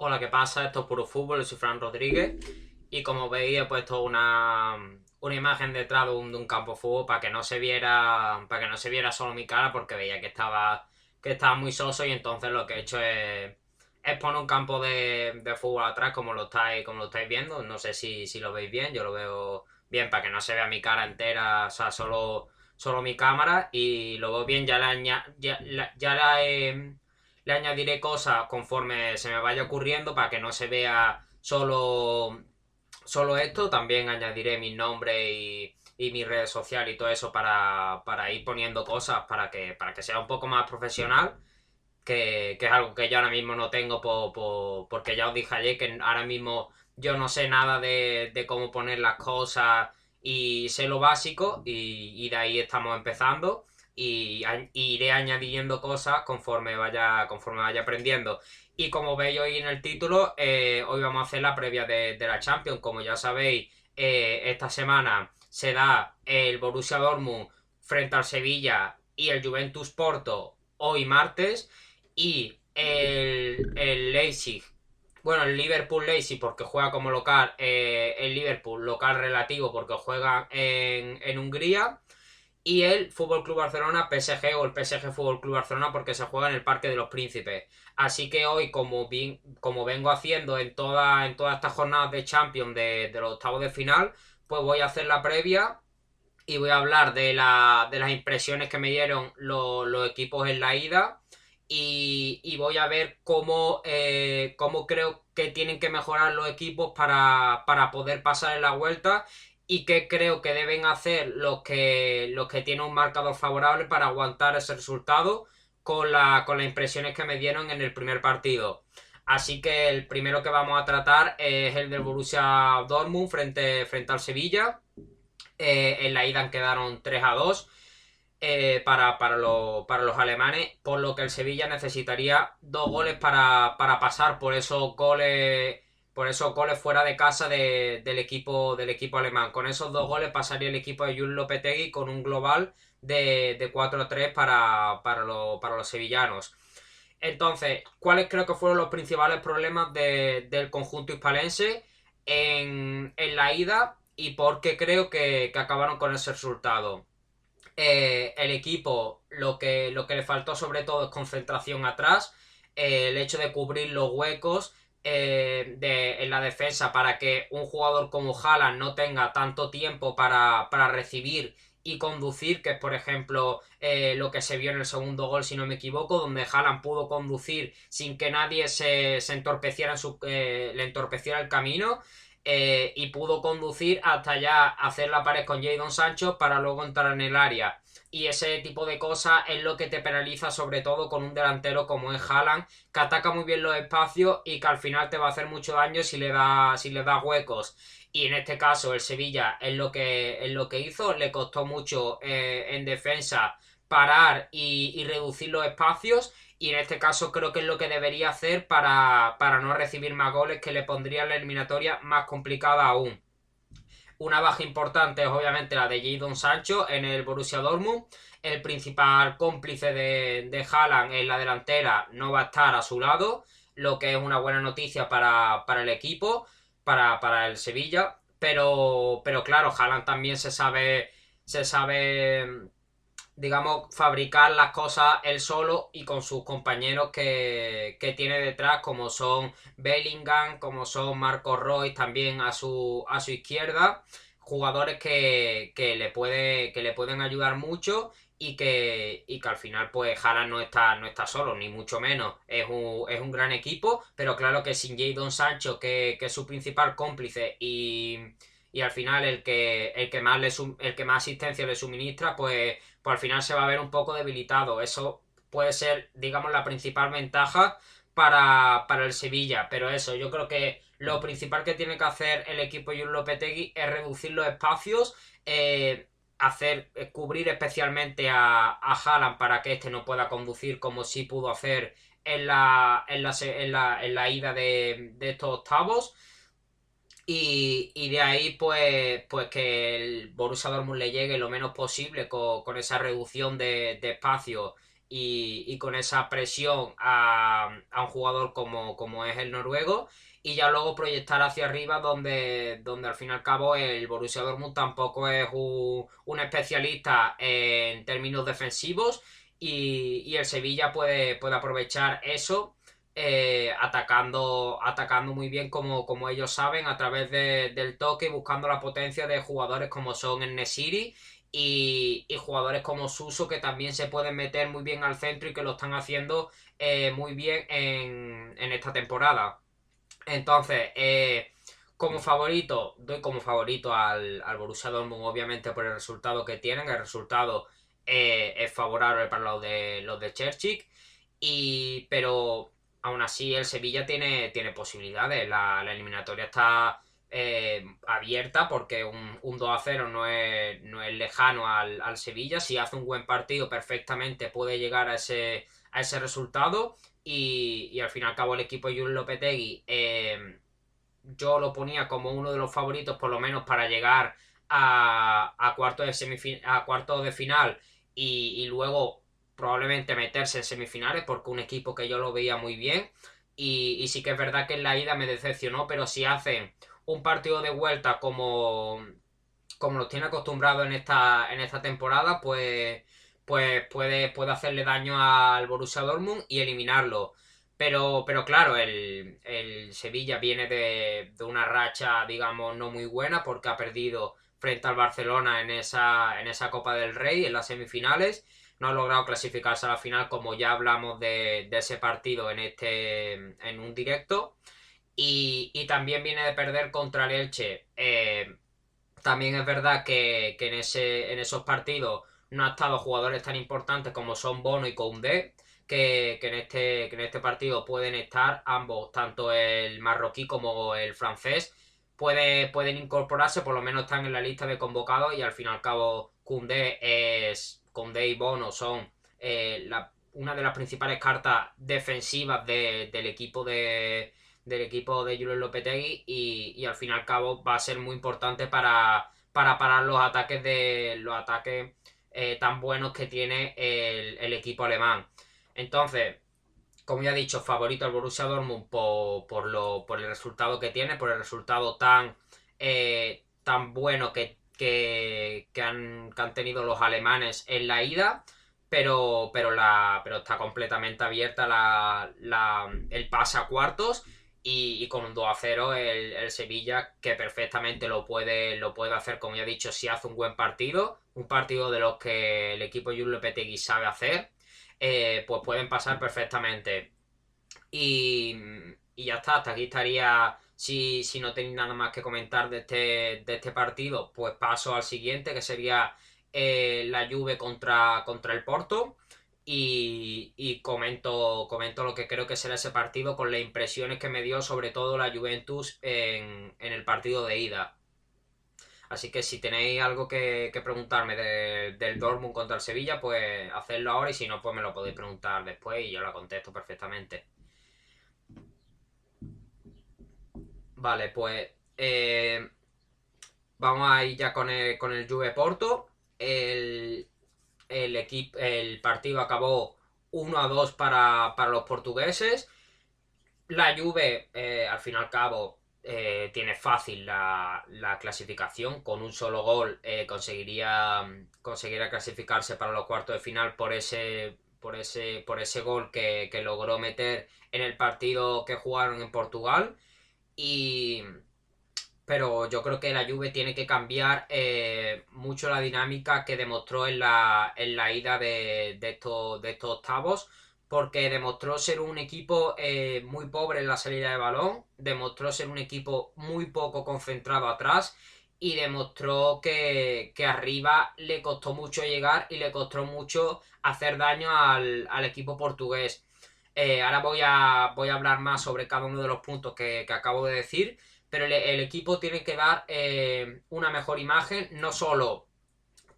Hola, ¿qué pasa? Esto es Puro Fútbol, soy Fran Rodríguez y como veis he puesto una, una imagen detrás de un, de un campo de fútbol para que no se viera para que no se viera solo mi cara porque veía que estaba que estaba muy soso y entonces lo que he hecho es, es poner un campo de, fútbol atrás como lo estáis como lo estáis viendo no sé si, si lo veis bien yo lo veo bien para que no se vea mi cara entera o sea solo solo mi cámara y lo veo bien ya la ya, ya la he le añadiré cosas conforme se me vaya ocurriendo para que no se vea solo, solo esto. También añadiré mi nombre y, y mi red social y todo eso para, para ir poniendo cosas para que, para que sea un poco más profesional. Que, que es algo que yo ahora mismo no tengo po- po- porque ya os dije ayer que ahora mismo yo no sé nada de, cómo poner las cosas y sé lo básico y de ahí estamos empezando y, iré añadiendo cosas conforme vaya, conforme vaya aprendiendo. Y como veis hoy en el título, eh, hoy vamos a hacer la previa de, de la Champions. Como ya sabéis, eh, esta semana se da el Borussia Dortmund frente al Sevilla y el Juventus Porto hoy martes. Y el, el Leipzig, bueno, el Liverpool Leipzig porque juega como local, eh, el Liverpool local relativo porque juega en, en Hungría y el Fútbol Club Barcelona PSG o el PSG Fútbol Club Barcelona porque se juega en el Parque de los Príncipes. Así que hoy, como, vi- como vengo haciendo en, toda, en todas estas jornadas de Champions de, los octavos de final, pues voy a hacer la previa y voy a hablar de, la, de las impresiones que me dieron los, los equipos en la ida y, y voy a ver cómo, eh, cómo creo que tienen que mejorar los equipos para, para poder pasar en la vuelta y qué creo que deben hacer los que, los que tienen un marcador favorable para aguantar ese resultado con, la, con las impresiones que me dieron en el primer partido. Así que el primero que vamos a tratar es el del Borussia Dortmund frente, frente al Sevilla. Eh, en la ida quedaron 3 a 2 eh, para, para, lo- para los alemanes, por lo que el Sevilla necesitaría dos goles para, para pasar por esos goles, por esos goles fuera de casa de- del, equipo, del equipo alemán. Con esos dos goles pasaría el equipo de Jules Lopetegui con un global de, de 4 a 3 para, para, lo- para los sevillanos. Entonces, ¿cuáles creo que fueron los principales problemas de- del conjunto hispalense en, en la ida y por qué creo que, que acabaron con ese resultado? eh, el equipo lo que, lo que le faltó sobre todo es concentración atrás, eh, el hecho de cubrir los huecos eh, de, en la defensa para que un jugador como Haaland no tenga tanto tiempo para, para recibir y conducir, que es por ejemplo eh, lo que se vio en el segundo gol, si no me equivoco, donde Haaland pudo conducir sin que nadie se, se entorpeciera en su, eh, le entorpeciera el camino eh, y pudo conducir hasta ya hacer la pared con Jadon Sancho para luego entrar en el área. Y ese tipo de cosas es lo que te penaliza sobre todo con un delantero como es Haaland, que ataca muy bien los espacios y que al final te va a hacer mucho daño si le da, si le da huecos. Y en este caso el Sevilla es lo que, es lo que hizo, le costó mucho eh, en defensa parar y, y reducir los espacios y en este caso creo que es lo que debería hacer para, para no recibir más goles que le pondría la eliminatoria más complicada aún. Una baja importante es obviamente la de Jadon Sancho en el Borussia Dortmund. El principal cómplice de, de Haaland en la delantera no va a estar a su lado, lo que es una buena noticia para, para el equipo, para, para el Sevilla. Pero, pero claro, Haaland también se sabe, se sabe digamos, fabricar las cosas él solo y con sus compañeros que, que tiene detrás, como son Bellingham, como son Marcos Roy también a su, a su izquierda, jugadores que, que, le puede, que le pueden ayudar mucho y que, y que al final pues Haaland no está, no está solo, ni mucho menos, es un, es un gran equipo, pero claro que sin Jadon Sancho, que, que es su principal cómplice y y al final el que, el que, más, le, el que más asistencia le suministra, pues, pues al final se va a ver un poco debilitado. Eso puede ser, digamos, la principal ventaja para, para el Sevilla. Pero eso, yo creo que lo principal que tiene que hacer el equipo Jun Lopetegui es reducir los espacios, eh, hacer, eh, cubrir especialmente a, a Haaland para que éste no pueda conducir como sí pudo hacer en la, en la, en la, en la ida de, de estos octavos. Y, y, de ahí, pues, pues que el Borussia Dortmund le llegue lo menos posible con, con esa reducción de, espacio y, con esa presión a, un jugador como, como, es el noruego y ya luego proyectar hacia arriba donde, donde al fin y al cabo el Borussia Dortmund tampoco es un, especialista en términos defensivos y, el Sevilla puede, puede aprovechar eso eh, atacando, atacando muy bien como, como ellos saben a través del toque y buscando la potencia de jugadores como son el Nesiri y, jugadores como Suso que también se pueden meter muy bien al centro y que lo están haciendo eh, muy bien en, esta temporada. Entonces, eh, como favorito, doy como favorito al, al Borussia Dortmund, obviamente por el resultado que tienen. El resultado es favorable para los de los de Cherchik. Y, pero aún así el Sevilla tiene, tiene posibilidades. La, eliminatoria está eh, abierta porque un, 2 a 0 no es, no es lejano al, Sevilla. Si hace un buen partido, perfectamente puede llegar a ese, a ese resultado. Y, al fin y al cabo, el equipo Julio Lopetegui, eh, yo lo ponía como uno de los favoritos, por lo menos para llegar a, a cuartos de, a cuarto de final y, y luego probablemente meterse en semifinales porque un equipo que yo lo veía muy bien y, sí que es verdad que en la ida me decepcionó, pero si hacen un partido de vuelta como, como los tiene acostumbrado en esta, en esta temporada, pues, pues puede, puede hacerle daño al Borussia Dortmund y eliminarlo. Pero, pero claro, el, Sevilla viene de, de, una racha, digamos, no muy buena porque ha perdido frente al Barcelona en esa, en esa Copa del Rey, en las semifinales no ha logrado clasificarse a la final, como ya hablamos de, ese partido en este en un directo. Y, también viene de perder contra el Elche. Eh, también es verdad que, en, ese, en esos partidos no ha estado jugadores tan importantes como son Bono y Koundé, que, en este, que en este partido pueden estar ambos, tanto el marroquí como el francés, puede, pueden incorporarse, por lo menos están en la lista de convocados y al fin y al cabo Koundé es con y Bono son eh, una de las principales cartas defensivas del equipo de del equipo de Julio Lopetegui y, al fin y al cabo va a ser muy importante para, para parar los ataques de los ataques eh, tan buenos que tiene el, equipo alemán. Entonces, como ya he dicho, favorito al Borussia Dortmund por, por, lo, por el resultado que tiene, por el resultado tan, eh, tan bueno que que, han, tenido los alemanes en la ida, pero, pero, la, pero está completamente abierta la, el pase a cuartos y, con un 2 a 0 el, Sevilla que perfectamente lo puede, lo puede hacer, como ya he dicho, si hace un buen partido, un partido de los que el equipo Julio Petegui sabe hacer, eh, pues pueden pasar perfectamente. Y, y ya está, hasta aquí estaría si, no tenéis nada más que comentar de este, de este partido, pues paso al siguiente, que sería eh, la Juve contra, contra el Porto. Y, comento, comento lo que creo que será ese partido con las impresiones que me dio sobre todo la Juventus en, el partido de ida. Así que si tenéis algo que, preguntarme del Dortmund contra el Sevilla, pues hacedlo ahora y si no, pues me lo podéis preguntar después y yo lo contesto perfectamente. Vale, pues eh, vamos a ir ya con el, con el Juve Porto. El, el, el partido acabó 1 a 2 para, los portugueses. La Juve, eh, al fin y al cabo, eh, tiene fácil la, clasificación. Con un solo gol conseguiría, conseguiría clasificarse para los cuartos de final por ese, por ese, por ese gol que, que logró meter en el partido que jugaron en Portugal. Y, pero yo creo que la Juve tiene que cambiar eh, mucho la dinámica que demostró en la, en la ida de, estos, de estos octavos, porque demostró ser un equipo eh, muy pobre en la salida de balón, demostró ser un equipo muy poco concentrado atrás y demostró que, arriba le costó mucho llegar y le costó mucho hacer daño al, al equipo portugués. Eh, ahora voy a, voy a hablar más sobre cada uno de los puntos que, acabo de decir, pero el, equipo tiene que dar eh, una mejor imagen, no solo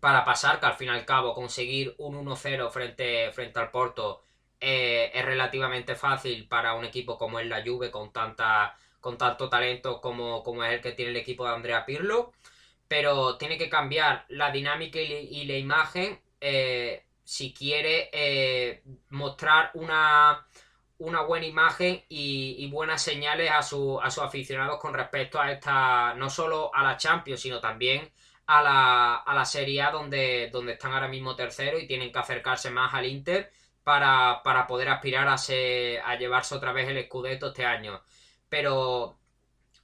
para pasar, que al fin y al cabo conseguir un 1-0 frente, frente al Porto eh, es relativamente fácil para un equipo como es la Juve con, tanta, con tanto talento como, como es el que tiene el equipo de Andrea Pirlo, pero tiene que cambiar la dinámica y, la imagen si quiere eh, mostrar una, una buena imagen y, buenas señales a, su, a sus aficionados con respecto a esta, no solo a la Champions, sino también a la, a la Serie A donde, donde están ahora mismo tercero y tienen que acercarse más al Inter para, poder aspirar a, a llevarse otra vez el Scudetto este año. Pero,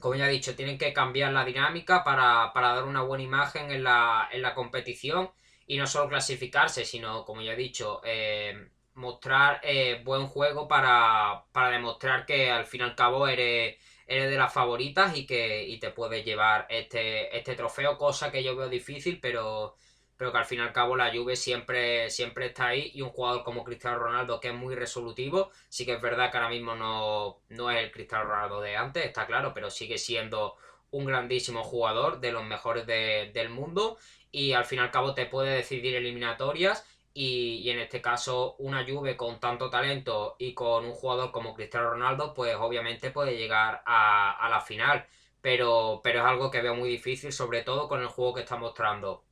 como ya he dicho, tienen que cambiar la dinámica para, dar una buena imagen en la, en la competición y no solo clasificarse, sino, como ya he dicho, eh, mostrar eh, buen juego para, demostrar que al fin y al cabo eres, eres de las favoritas y que te puedes llevar este, este trofeo, cosa que yo veo difícil, pero, pero que al fin y al cabo la Juve siempre, siempre está ahí y un jugador como Cristiano Ronaldo que es muy resolutivo, sí que es verdad que ahora mismo no, no es el Cristiano Ronaldo de antes, está claro, pero sigue siendo un grandísimo jugador de los mejores del mundo y al fin y al cabo te puede decidir eliminatorias y, en este caso una Juve con tanto talento y con un jugador como Cristiano Ronaldo pues obviamente puede llegar a, la final. Pero, pero es algo que veo muy difícil sobre todo con el juego que está mostrando.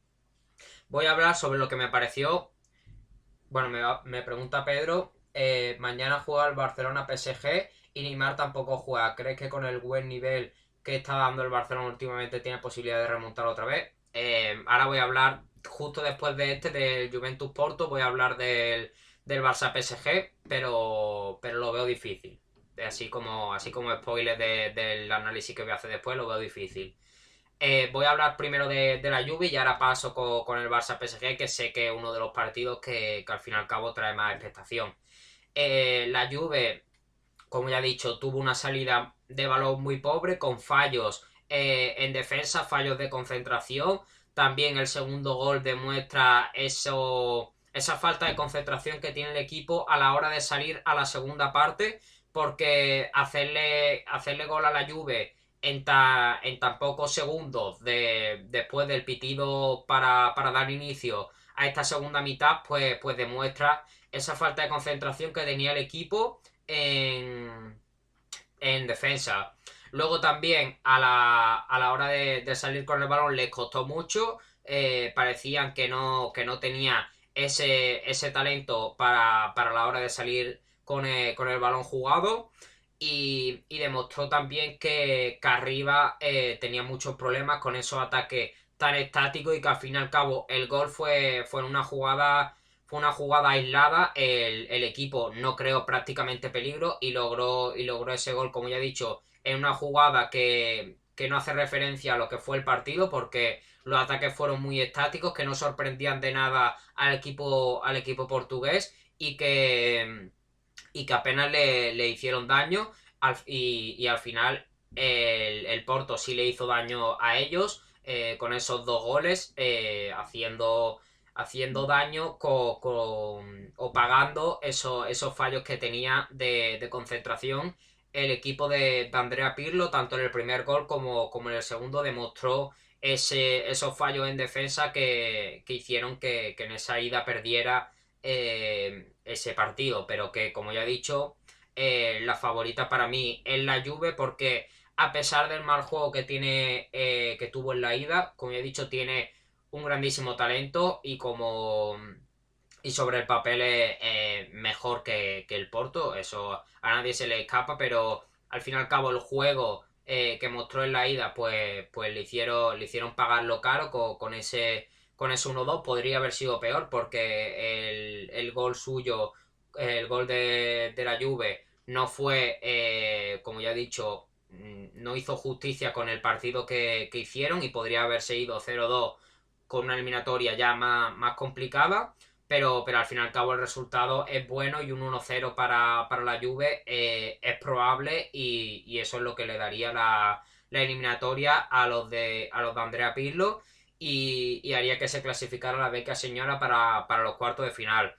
Voy a hablar sobre lo que me pareció. Bueno me, me pregunta Pedro eh, mañana juega el Barcelona PSG y Neymar tampoco juega. ¿crees que con el buen nivel que está dando el Barcelona últimamente tiene posibilidad de remontar otra vez eh, ahora voy a hablar, justo después de este, del Juventus Porto, voy a hablar del, del Barça PSG, pero, pero lo veo difícil. Así como, así como spoiler del análisis que voy a hacer después, lo veo difícil. Eh, voy a hablar primero de, la Juve y ahora paso con, el Barça PSG, que sé que es uno de los partidos que, al fin y al cabo trae más expectación. Eh, la Juve, como ya he dicho, tuvo una salida de balón muy pobre, con fallos eh, en defensa, fallos de concentración. También el segundo gol demuestra eso, esa falta de concentración que tiene el equipo a la hora de salir a la segunda parte, porque hacerle, hacerle gol a la Juve en, en tan pocos segundos de, después del pitido para, dar inicio a esta segunda mitad, pues, pues demuestra esa falta de concentración que tenía el equipo en, en defensa. Luego también a la, hora de, salir con el balón les costó mucho. Eh, parecían que no, que no tenía ese, ese talento para, la hora de salir con el, balón jugado. Y, demostró también que, arriba eh, tenía muchos problemas con esos ataques tan estáticos y que al fin y al cabo el gol fue, fue una jugada fue una jugada aislada el, el, equipo no creó prácticamente peligro y logró y logró ese gol como ya he dicho en una jugada que, no hace referencia a lo que fue el partido porque los ataques fueron muy estáticos, que no sorprendían de nada al equipo, al equipo portugués y que, y que apenas le, hicieron daño y, al final el, Porto sí le hizo daño a ellos eh, con esos dos goles eh, haciendo haciendo daño o pagando esos, esos fallos que tenía de concentración el equipo de, Andrea Pirlo, tanto en el primer gol como, como en el segundo, demostró ese, esos fallos en defensa que, hicieron que, en esa ida perdiera eh, ese partido. Pero que, como ya he dicho, eh, la favorita para mí es la Juve porque a pesar del mal juego que tiene eh, que tuvo en la ida, como ya he dicho, tiene un grandísimo talento y como y sobre el papel es mejor que, el Porto, eso a nadie se le escapa, pero al fin y al cabo el juego eh, que mostró en la ida, pues, pues le, hicieron, le hicieron pagarlo caro con, ese con ese 1-2 podría haber sido peor porque el, gol suyo, el gol de, la Juve no fue, eh, como ya he dicho, mm, no hizo justicia con el partido que, hicieron y podría haberse ido 0-2 con una eliminatoria ya más, más complicada pero, pero al fin y al cabo el resultado es bueno y un 1-0 para, la Juve eh, es probable y, eso es lo que le daría la, eliminatoria a los de a los de Andrea Pirlo y, haría que se clasificara la beca señora para, los cuartos de final.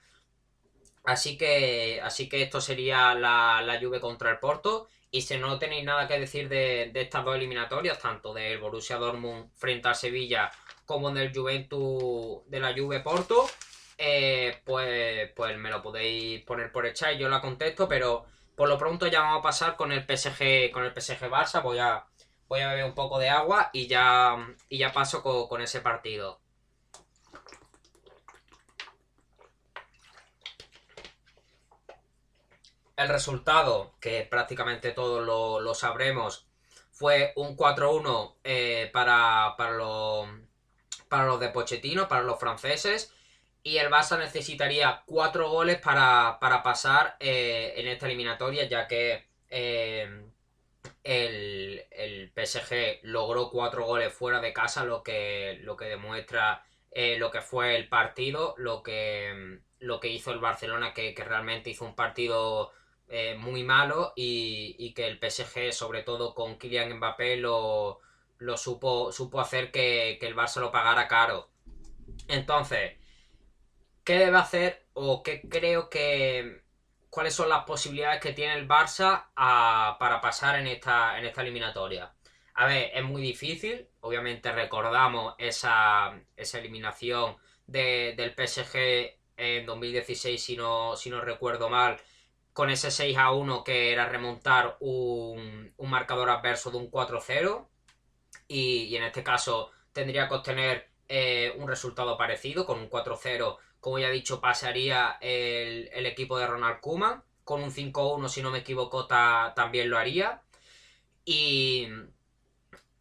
Así que, así que esto sería la, la Juve contra el Porto. Y si no tenéis nada que decir de, de estas dos eliminatorias, tanto del Borussia Dortmund frente al Sevilla como del Juventus de la Juve Porto, eh, pues, pues me lo podéis poner por el chat y yo la contesto, pero por lo pronto ya vamos a pasar con el PSG, con el PSG Barça, voy a, voy a beber un poco de agua y ya, y ya paso con, ese partido. El resultado, que prácticamente todos lo, sabremos, fue un 4-1 eh, para, para, lo, para los de Pochettino, para los franceses. Y el Barça necesitaría cuatro goles para, pasar eh, en esta eliminatoria, ya que eh, el, el, PSG logró cuatro goles fuera de casa, lo que, lo que demuestra lo que fue el partido, lo que, lo que hizo el Barcelona, que, que realmente hizo un partido eh, muy malo y, que el PSG, sobre todo con Kylian Mbappé, lo, lo supo, supo hacer que, el Barça lo pagara caro. Entonces, ¿qué debe hacer o qué creo que... cuáles son las posibilidades que tiene el Barça para pasar en esta, en esta eliminatoria? A ver, es muy difícil. Obviamente recordamos esa, esa eliminación del PSG en 2016, si no, si no recuerdo mal, con ese 6 a 1 que era remontar un, marcador adverso de un 4-0 y, en este caso tendría que obtener eh, un resultado parecido con un 4-0 como ya he dicho pasaría el, equipo de Ronald Koeman con un 5-1 si no me equivoco también lo haría y,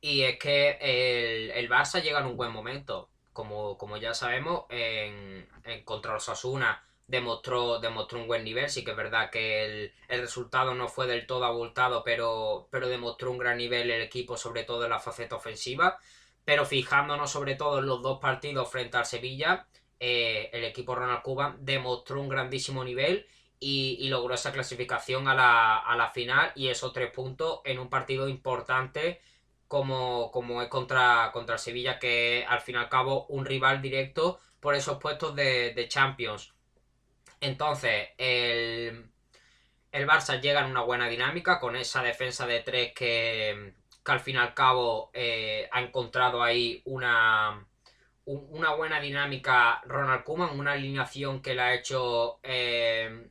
y es que el, el, Barça llega en un buen momento como, como ya sabemos en, en contra los Asuna demostró, demostró un buen nivel. Sí que es verdad que el, resultado no fue del todo abultado, pero, pero demostró un gran nivel el equipo, sobre todo en la faceta ofensiva. Pero fijándonos sobre todo en los dos partidos frente al Sevilla, eh, el equipo Ronald Cuban demostró un grandísimo nivel y, logró esa clasificación a la, a la, final y esos tres puntos en un partido importante como, como es contra, contra Sevilla, que es al fin y al cabo un rival directo por esos puestos de, Champions. Entonces, el, el Barça llega en una buena dinámica con esa defensa de tres que, al fin y al cabo eh, ha encontrado ahí una, una buena dinámica Ronald Koeman, una alineación que le ha hecho eh,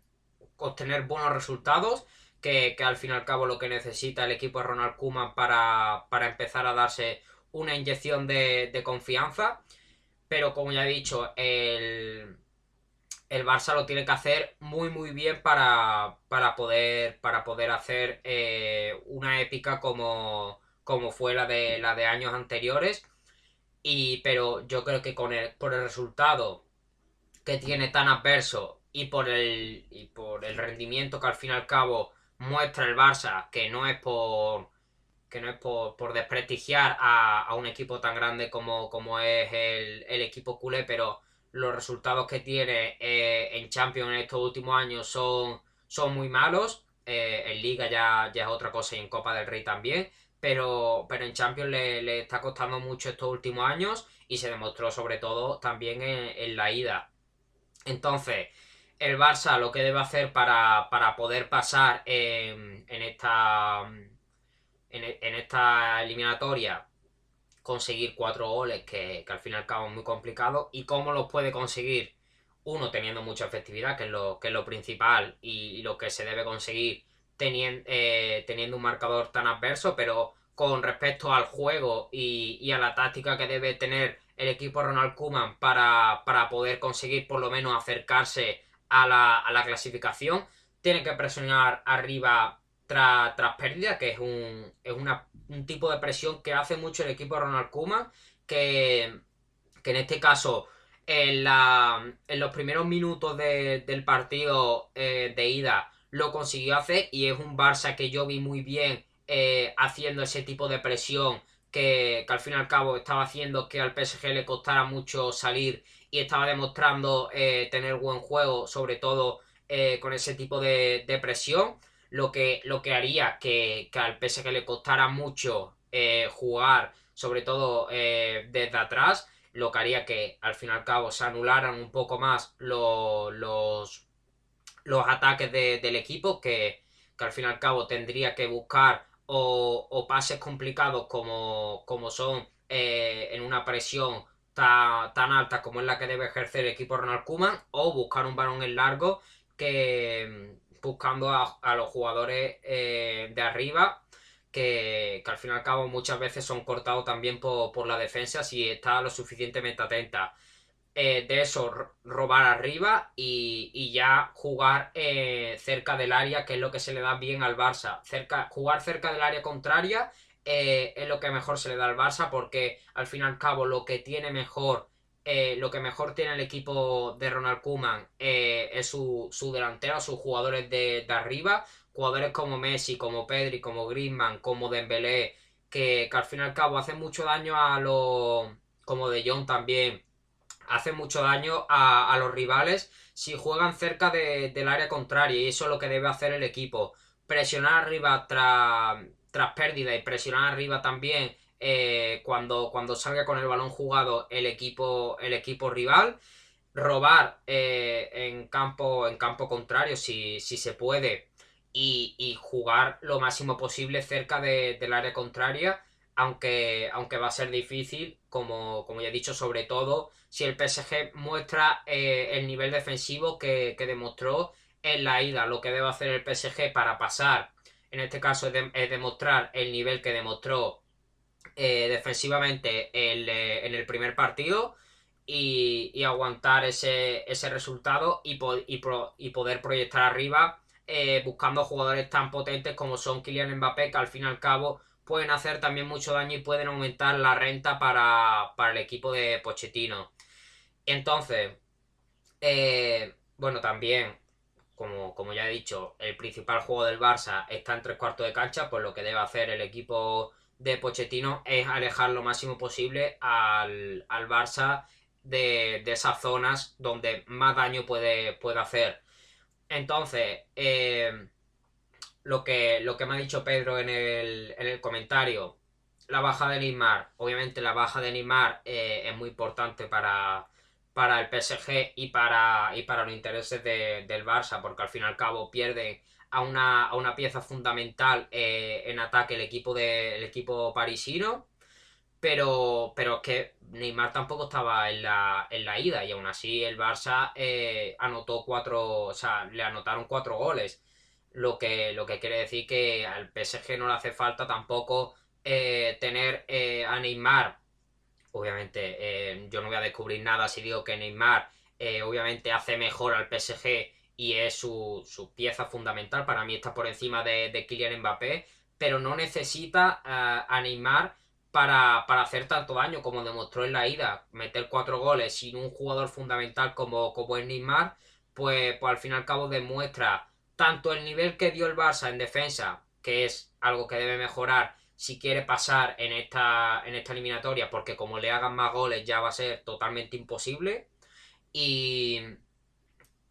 obtener buenos resultados, que, al fin y al cabo lo que necesita el equipo de Ronald Koeman para, empezar a darse una inyección de, confianza. Pero como ya he dicho, el, el Barça lo tiene que hacer muy muy bien para, poder, para poder hacer eh, una épica como, como fue la de, la de años anteriores. Y, pero yo creo que con el, por el resultado que tiene tan adverso y por el, y por el rendimiento que al fin y al cabo muestra el Barça, que no es por que no es por, desprestigiar a, un equipo tan grande como, como es el, el equipo culé, pero los resultados que tiene eh, en Champions en estos últimos años son, son muy malos. Eh, en Liga ya, ya es otra cosa y en Copa del Rey también. Pero, pero en Champions le, está costando mucho estos últimos años y se demostró sobre todo también en, la ida. Entonces, el Barça lo que debe hacer para, poder pasar en, esta, en esta eliminatoria conseguir cuatro goles, que, al fin y al cabo es muy complicado, y cómo los puede conseguir uno teniendo mucha efectividad, que es lo, que lo principal y, lo que se debe conseguir teniendo, eh, teniendo un marcador tan adverso, pero con respecto al juego y, a la táctica que debe tener el equipo Ronald Koeman para, poder conseguir por lo menos acercarse a la, clasificación, tiene que presionar arriba tras, pérdida, que es, un, es un tipo de presión que hace mucho el equipo Ronald Kuma, que, que en este caso en, la, en los primeros minutos del partido eh, de ida lo consiguió hacer y es un Barça que yo vi muy bien eh, haciendo ese tipo de presión que, al fin y al cabo estaba haciendo que al PSG le costara mucho salir y estaba demostrando eh, tener buen juego, sobre todo con ese tipo de, presión. Lo que, lo que haría que, que al PSG le costara mucho eh, jugar, sobre todo eh, desde atrás, lo que haría que al fin y al cabo se anularan un poco más los, ataques del equipo, que, al fin y al cabo tendría que buscar o, pases complicados como, como son eh, en una presión tan, tan, alta como es la que debe ejercer el equipo Ronald Koeman, o buscar un balón en largo que, buscando a, los jugadores eh, de arriba, que, al fin y al cabo muchas veces son cortados también por, la defensa si está lo suficientemente atenta. Eh, de eso robar arriba y, ya jugar eh, cerca del área, que es lo que se le da bien al Barça. Cerca, jugar cerca del área contraria eh, es lo que mejor se le da al Barça porque al fin y al cabo lo que tiene mejor, lo que mejor tiene el equipo de Ronald Koeman es su, su, delantera, sus jugadores de, arriba, jugadores como Messi, como Pedri, como Griezmann, como Dembélé, que, que al fin y al cabo hacen mucho daño a los... como De Jong también hace mucho daño a, los rivales si juegan cerca del área contraria y eso es lo que debe hacer el equipo. Presionar arriba tras, tras pérdida y presionar arriba también eh, cuando, cuando salga con el balón jugado el equipo, el equipo rival. Robar eh, en, campo, en campo contrario si, si se puede y, jugar lo máximo posible cerca del área contraria aunque, aunque va a ser difícil, como, como ya he dicho, sobre todo si el PSG muestra eh, el nivel defensivo que, demostró en la ida. Lo que debe hacer el PSG para pasar, en este caso, es, demostrar el nivel que demostró eh, defensivamente eh, en el primer partido y, aguantar ese, ese resultado y, y, poder proyectar arriba buscando jugadores tan potentes como son Kylian Mbappé, que al fin y al cabo pueden hacer también mucho daño y pueden aumentar la renta para, el equipo de Pochettino. Entonces, eh, bueno, también, como, como, ya he dicho, el principal juego del Barça está en tres cuartos de cancha, pues lo que debe hacer el equipo de Pochettino es alejar lo máximo posible al, Barça de, esas zonas donde más daño puede, puede hacer. Entonces, eh, lo que, lo que me ha dicho Pedro en el, en el comentario, la baja de Neymar, obviamente la baja de Neymar eh, es muy importante para, para el PSG y para, y para los intereses del Barça, porque al fin y al cabo pierde a una, a una pieza fundamental eh, en ataque el equipo, de, equipo parisino, pero, pero es que Neymar tampoco estaba en la, en la ida y aún así el Barça eh, anotó cuatro, o sea, le anotaron cuatro goles lo que, lo que quiere decir que al PSG no le hace falta tampoco eh, tener eh, a Neymar. Obviamente, eh, yo no voy a descubrir nada si digo que Neymar obviamente hace mejor al PSG y es su, pieza fundamental. Para mí está por encima de, de Kylian Mbappé, pero no necesita a Neymar para, para, hacer tanto daño como demostró en la ida. Meter cuatro goles sin un jugador fundamental como, como es Neymar, pues, pues al fin y al cabo demuestra tanto el nivel que dio el Barça en defensa, que es algo que debe mejorar si quiere pasar en esta, en esta eliminatoria, porque como le hagan más goles ya va a ser totalmente imposible. Y,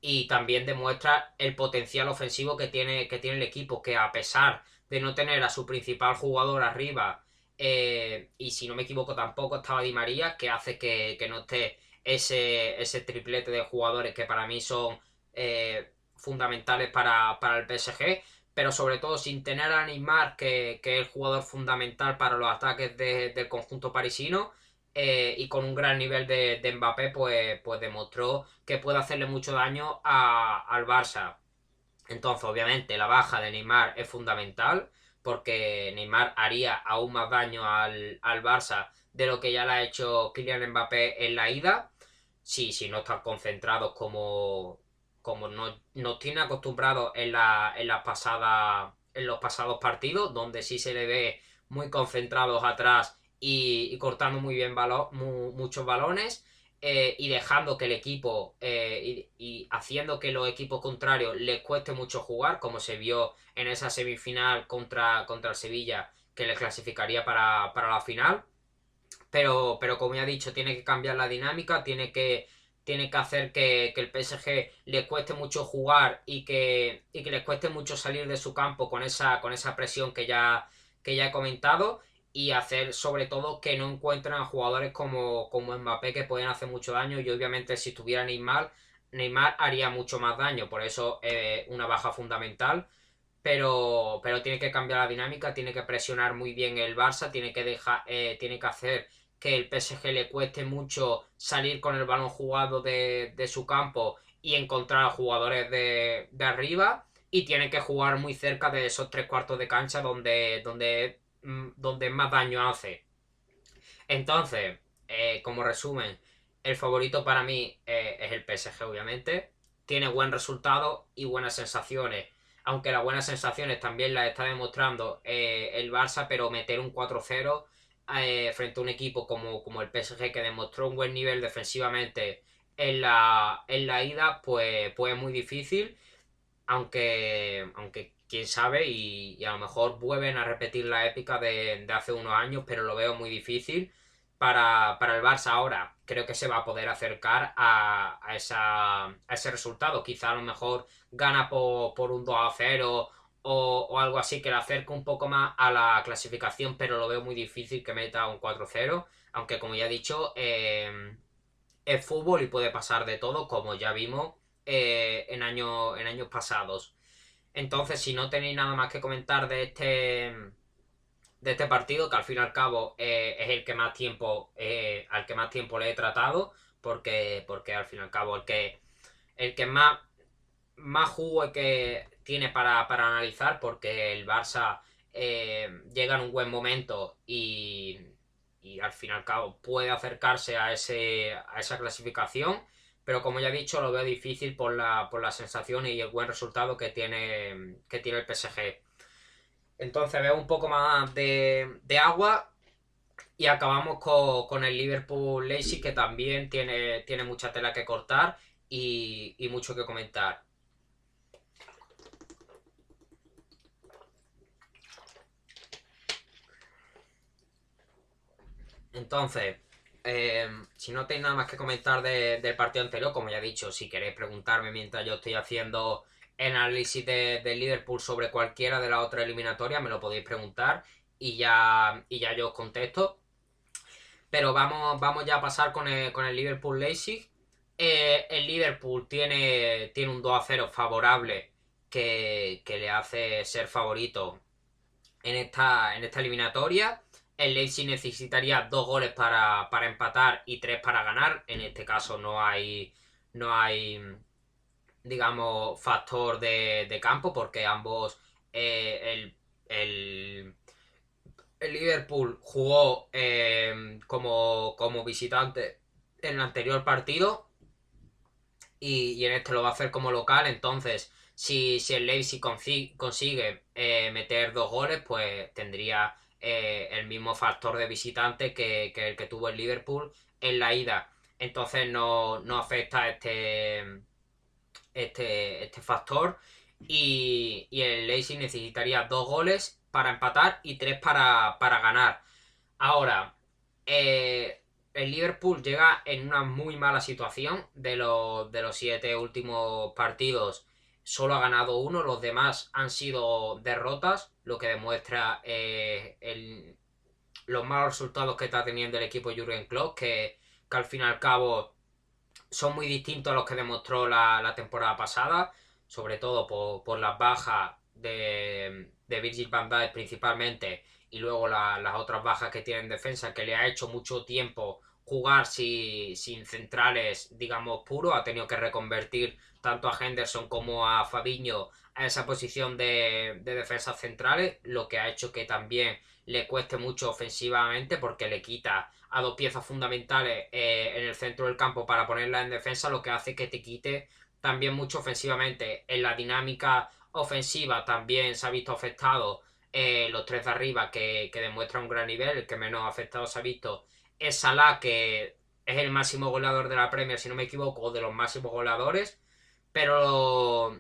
y también demuestra el potencial ofensivo que tiene, que tiene el equipo, que a pesar de no tener a su principal jugador arriba, eh, y si no me equivoco tampoco estaba Di María, que hace que, no esté ese, ese triplete de jugadores que para mí son eh, fundamentales para, el PSG, pero sobre todo sin tener a Neymar, que, es el jugador fundamental para los ataques del conjunto parisino, eh, y con un gran nivel de, Mbappé, pues, pues demostró que puede hacerle mucho daño al Barça. Entonces, obviamente, la baja de Neymar es fundamental, porque Neymar haría aún más daño al, Barça de lo que ya le ha hecho Kylian Mbappé en la ida. Si no están concentrados como, como no, nos tiene acostumbrados en, la, en, las pasadas, en los pasados partidos, donde sí se le ve muy concentrados atrás y, cortando muy bien muchos balones. Eh, y dejando que el equipo eh, y, haciendo que los equipos contrarios les cueste mucho jugar, como se vio en esa semifinal contra, contra el Sevilla, que le clasificaría para, para la final. Pero, pero como ya he dicho, tiene que cambiar la dinámica, tiene que tiene que hacer que, el PSG le cueste mucho jugar y que, y que les cueste mucho salir de su campo con esa, con esa presión que ya, que ya he comentado y hacer sobre todo que no encuentren a jugadores como, como Mbappé que pueden hacer mucho daño y obviamente si estuviera Neymar, Neymar haría mucho más daño, por eso es una baja fundamental. Pero, pero tiene que cambiar la dinámica, tiene que presionar muy bien el Barça, tiene que dejar, eh, tiene que hacer que el PSG le cueste mucho salir con el balón jugado de, su campo y encontrar a jugadores de, arriba y tiene que jugar muy cerca de esos tres cuartos de cancha donde, donde, mm, donde más daño hace. Entonces, eh, como resumen, el favorito para mí eh, es el PSG, obviamente. Tiene buen resultado y buenas sensaciones. Aunque las buenas sensaciones también las está demostrando eh, el Barça, pero meter un 4-0 eh, frente a un equipo como, como el PSG que demostró un buen nivel defensivamente en la, en la ida, pues, pues es muy difícil. Aunque, aunque quién sabe, y, a lo mejor vuelven a repetir la épica de, hace unos años, pero lo veo muy difícil para, el Barça ahora creo que se va a poder acercar a, esa, ese resultado. Quizá a lo mejor gana por, un 2 a 0 o, algo así que le acerque un poco más a la clasificación, pero lo veo muy difícil que meta un 4-0. Aunque como ya he dicho, eh, es fútbol y puede pasar de todo, como ya vimos eh, en, años, en años pasados. Entonces, si no tenéis nada más que comentar de este de este partido, que al fin y al cabo eh, es el que más tiempo, eh, al que más tiempo le he tratado, porque, porque al fin y al cabo el que, el que más, más jugo que tiene para, analizar, porque el Barça eh, llega en un buen momento y, y al fin y al cabo puede acercarse a, ese, a esa clasificación. Pero como ya he dicho, lo veo difícil por la, por las sensaciones y el buen resultado que tiene, que tiene el PSG. Entonces veo un poco más de, agua y acabamos con, el Liverpool Lazy que también tiene, tiene mucha tela que cortar y, mucho que comentar. Entonces, eh, si no tenéis nada más que comentar del partido anterior, como ya he dicho, si queréis preguntarme mientras yo estoy haciendo análisis de, Liverpool sobre cualquiera de las otras eliminatorias, me lo podéis preguntar y ya, y ya yo os contesto. Pero vamos, vamos ya a pasar con el, con el Liverpool Leipzig. Eh, el Liverpool tiene, tiene un 2 a 0 favorable que, le hace ser favorito en esta, en esta eliminatoria. El Leipzig necesitaría dos goles para, para empatar y tres para ganar. En este caso no hay, no hay digamos, factor de, campo, porque ambos, eh, el, el, Liverpool jugó eh, como, como visitante en el anterior partido y, en este lo va a hacer como local, entonces si, si el Leipzig consigue, eh, meter dos goles, pues tendría el mismo factor de visitante que, el que tuvo el Liverpool en la ida. Entonces no, no afecta este, este, este factor. Y, el Leipzig necesitaría dos goles para empatar y tres para, ganar. Ahora, eh, el Liverpool llega en una muy mala situación. De de los siete últimos partidos, solo ha ganado uno, los demás han sido derrotas, lo que demuestra eh, los malos resultados que está teniendo el equipo Jurgen Klopp, que, que al fin y al cabo son muy distintos a los que demostró la, temporada pasada, sobre todo por, las bajas de, de Virgil van Dijk principalmente y luego las otras bajas que tiene en defensa, que le ha hecho mucho tiempo jugar sin centrales, digamos, puros, ha tenido que reconvertir tanto a Henderson como a Fabiño a esa posición de, de defensas centrales, lo que ha hecho que también le cueste mucho ofensivamente porque le quita a dos piezas fundamentales eh, en el centro del campo para ponerla en defensa, lo que hace que te quite también mucho ofensivamente. En la dinámica ofensiva también se ha visto afectado eh, los tres de arriba que, que demuestran un gran nivel, el que menos afectado se ha visto es Salah, que es el máximo goleador de la Premier, si no me equivoco, o de los máximos goleadores, pero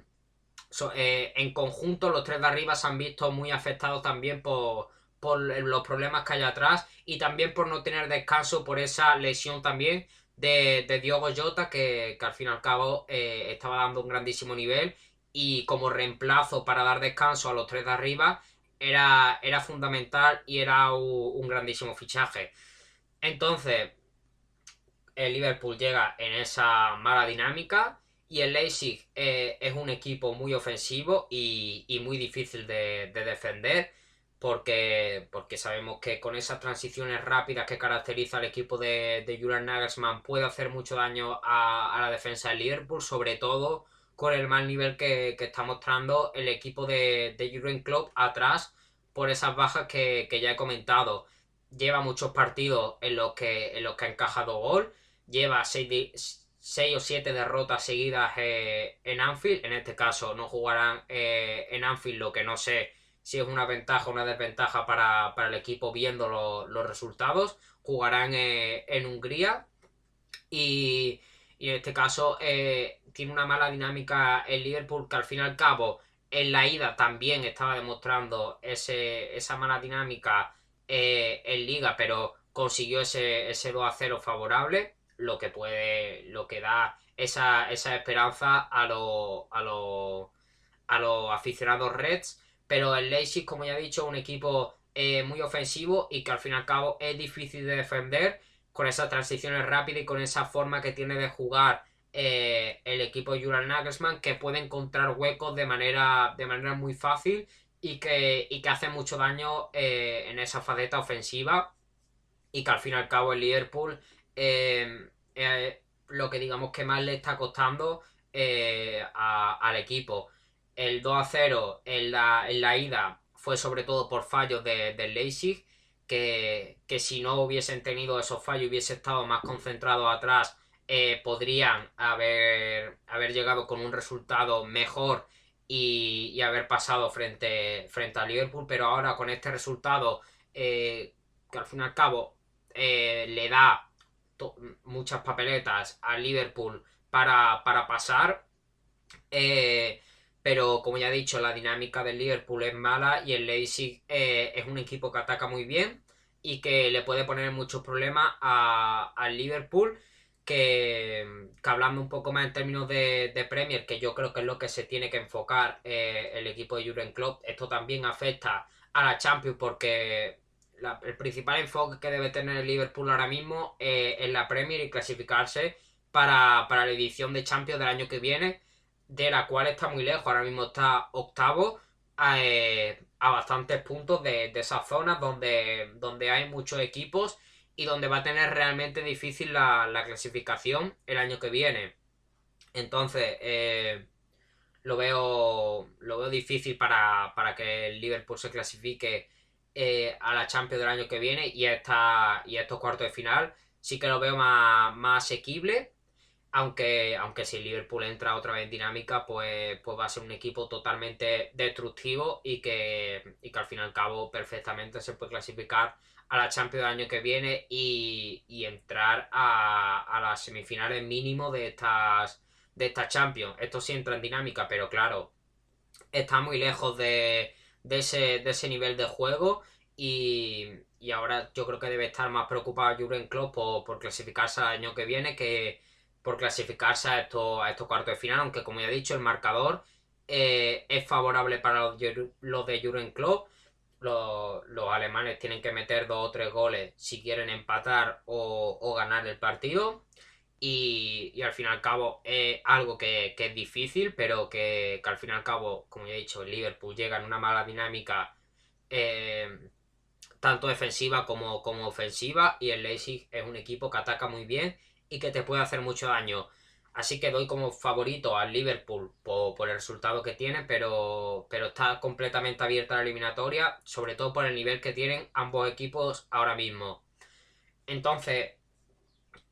eh, en conjunto los tres de arriba se han visto muy afectados también por, por los problemas que hay atrás y también por no tener descanso por esa lesión también de, de Diogo Jota que, al fin y al cabo eh, estaba dando un grandísimo nivel y como reemplazo para dar descanso a los tres de arriba era, era fundamental y era un, grandísimo fichaje. Entonces, el Liverpool llega en esa mala dinámica y el Leipzig eh, es un equipo muy ofensivo y, muy difícil de defender porque, porque sabemos que con esas transiciones rápidas que caracteriza al equipo de, de Julian Nagelsmann puede hacer mucho daño a, la defensa del Liverpool, sobre todo con el mal nivel que, está mostrando el equipo de, de Jurgen Klopp atrás por esas bajas que, ya he comentado. Lleva muchos partidos en los que, en los que ha encajado gol, lleva 6 o 7 derrotas seguidas eh, en Anfield. En este caso no jugarán eh, en Anfield, lo que no sé si es una ventaja o una desventaja para, el equipo viendo los resultados. Jugarán eh, en Hungría y, en este caso tiene una mala dinámica el Liverpool que al fin y al cabo en la ida también estaba demostrando ese, esa mala dinámica en liga, pero consiguió ese, ese 2 a 0 favorable lo que puede, lo que da esa, esperanza a los a los a los aficionados Reds. Pero el Leipzig, como ya he dicho, es un equipo eh, muy ofensivo y que al fin y al cabo es difícil de defender con esas transiciones rápidas y con esa forma que tiene de jugar eh, el equipo de Julian Nagelsmann que puede encontrar huecos de manera, de manera muy fácil y que, y que hace mucho daño eh, en esa faceta ofensiva y que al fin y al cabo el Liverpool lo que digamos que más le está costando eh, al equipo. El 2 a 0 en la, en la ida fue sobre todo por fallos del de Leipzig, que, si no hubiesen tenido esos fallos, hubiese estado más concentrado atrás, eh, podrían haber, haber llegado con un resultado mejor y, haber pasado frente, frente a Liverpool, pero ahora con este resultado que al fin y al cabo le da muchas papeletas a Liverpool para, pasar. Eh, pero como ya he dicho, la dinámica del Liverpool es mala y el Leipzig eh, es un equipo que ataca muy bien y que le puede poner muchos problemas al Liverpool. Que, hablando un poco más en términos de, Premier, que yo creo que es lo que se tiene que enfocar eh, el equipo de Jurgen Klopp, esto también afecta a la Champions porque el principal enfoque que debe tener el Liverpool ahora mismo eh, es la Premier y clasificarse para, la edición de Champions del año que viene, de la cual está muy lejos. Ahora mismo está octavo eh, a bastantes puntos de, esas zonas donde, donde hay muchos equipos y donde va a tener realmente difícil la, clasificación el año que viene. Entonces, eh, lo, veo, lo veo difícil para, para que el Liverpool se clasifique eh, a la Champions del año que viene y, esta, y estos cuartos de final sí que lo veo más, más asequible. Aunque, aunque si Liverpool entra otra vez en dinámica, pues, pues va a ser un equipo totalmente destructivo y que, y que al fin y al cabo perfectamente se puede clasificar a la Champions del año que viene y, entrar a, a, las semifinales mínimo de estas, de estas Champions. Esto sí entra en dinámica, pero claro, está muy lejos de, de ese, de ese nivel de juego y, ahora yo creo que debe estar más preocupado Jurgen Klopp por, clasificarse al año que viene que por clasificarse a estos, a estos cuartos de final, aunque como ya he dicho el marcador eh, es favorable para los, de Jurgen Klopp. Los, alemanes tienen que meter dos o tres goles si quieren empatar o ganar el partido. Y, al fin y al cabo es algo que, es difícil, pero que, al fin y al cabo, como ya he dicho, el Liverpool llega en una mala dinámica eh, tanto defensiva como, como ofensiva y el Leipzig es un equipo que ataca muy bien y que te puede hacer mucho daño. Así que doy como favorito al Liverpool por, por, el resultado que tiene, pero, pero está completamente abierta la eliminatoria, sobre todo por el nivel que tienen ambos equipos ahora mismo. Entonces,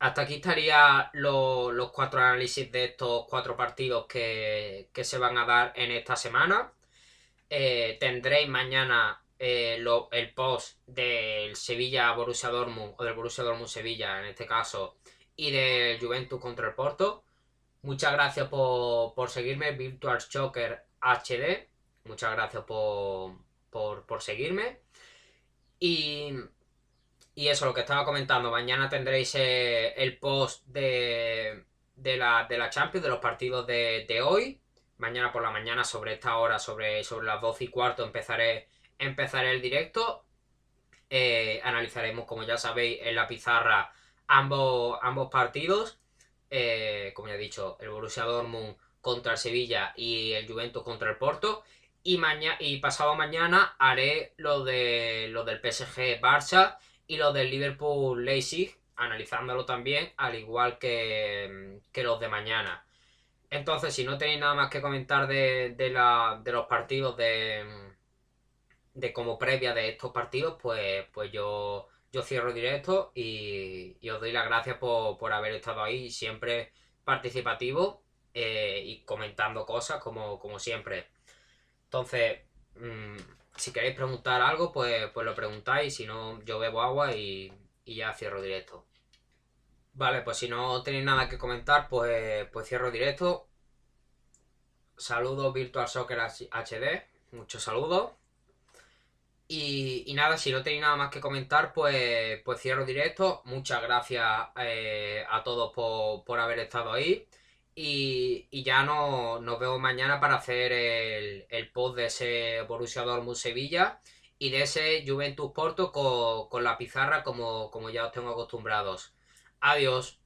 hasta aquí estaría los cuatro análisis de estos cuatro partidos que, se van a dar en esta semana. Eh, tendréis mañana eh, el post del Sevilla Borussia Dortmund o del Borussia Dortmund Sevilla en este caso y del Juventus contra el Porto. Muchas gracias por, seguirme, Virtual Shocker HD. Muchas gracias por, por seguirme. Y y eso, lo que estaba comentando, mañana tendréis eh, el post de, de, la, de la Champions, de los partidos de, hoy. Mañana por la mañana, sobre esta hora, sobre, sobre las 12 y cuarto, empezaré, empezaré el directo. Eh, analizaremos, como ya sabéis, en la pizarra ambos, ambos partidos. Eh, como ya he dicho, el Borussia Dortmund contra el Sevilla y el Juventus contra el Porto. Y, mañana, y pasado mañana haré lo, de, lo del PSG Barça y los del Liverpool Leipzig, analizándolo también, al igual que, los de mañana. Entonces, si no tenéis nada más que comentar de, los partidos de, de como previa de estos partidos, pues, pues yo yo cierro directo y, os doy las gracias por, haber estado ahí siempre participativo eh, y comentando cosas como, como siempre. Entonces, mm, si queréis preguntar algo, pues, pues lo preguntáis. Si no, yo bebo agua y, ya cierro directo. Vale, pues si no tenéis nada que comentar, pues, pues cierro directo. Saludos Virtual Soccer HD. Muchos saludos. Y, nada, si no tenéis nada más que comentar, pues, pues cierro directo. Muchas gracias eh, a todos por, haber estado ahí. Y, ya no, nos vemos mañana para hacer el, post de ese Borussia Dortmund Sevilla y de ese Juventus Porto con, la pizarra como, como ya os tengo acostumbrados. Adiós.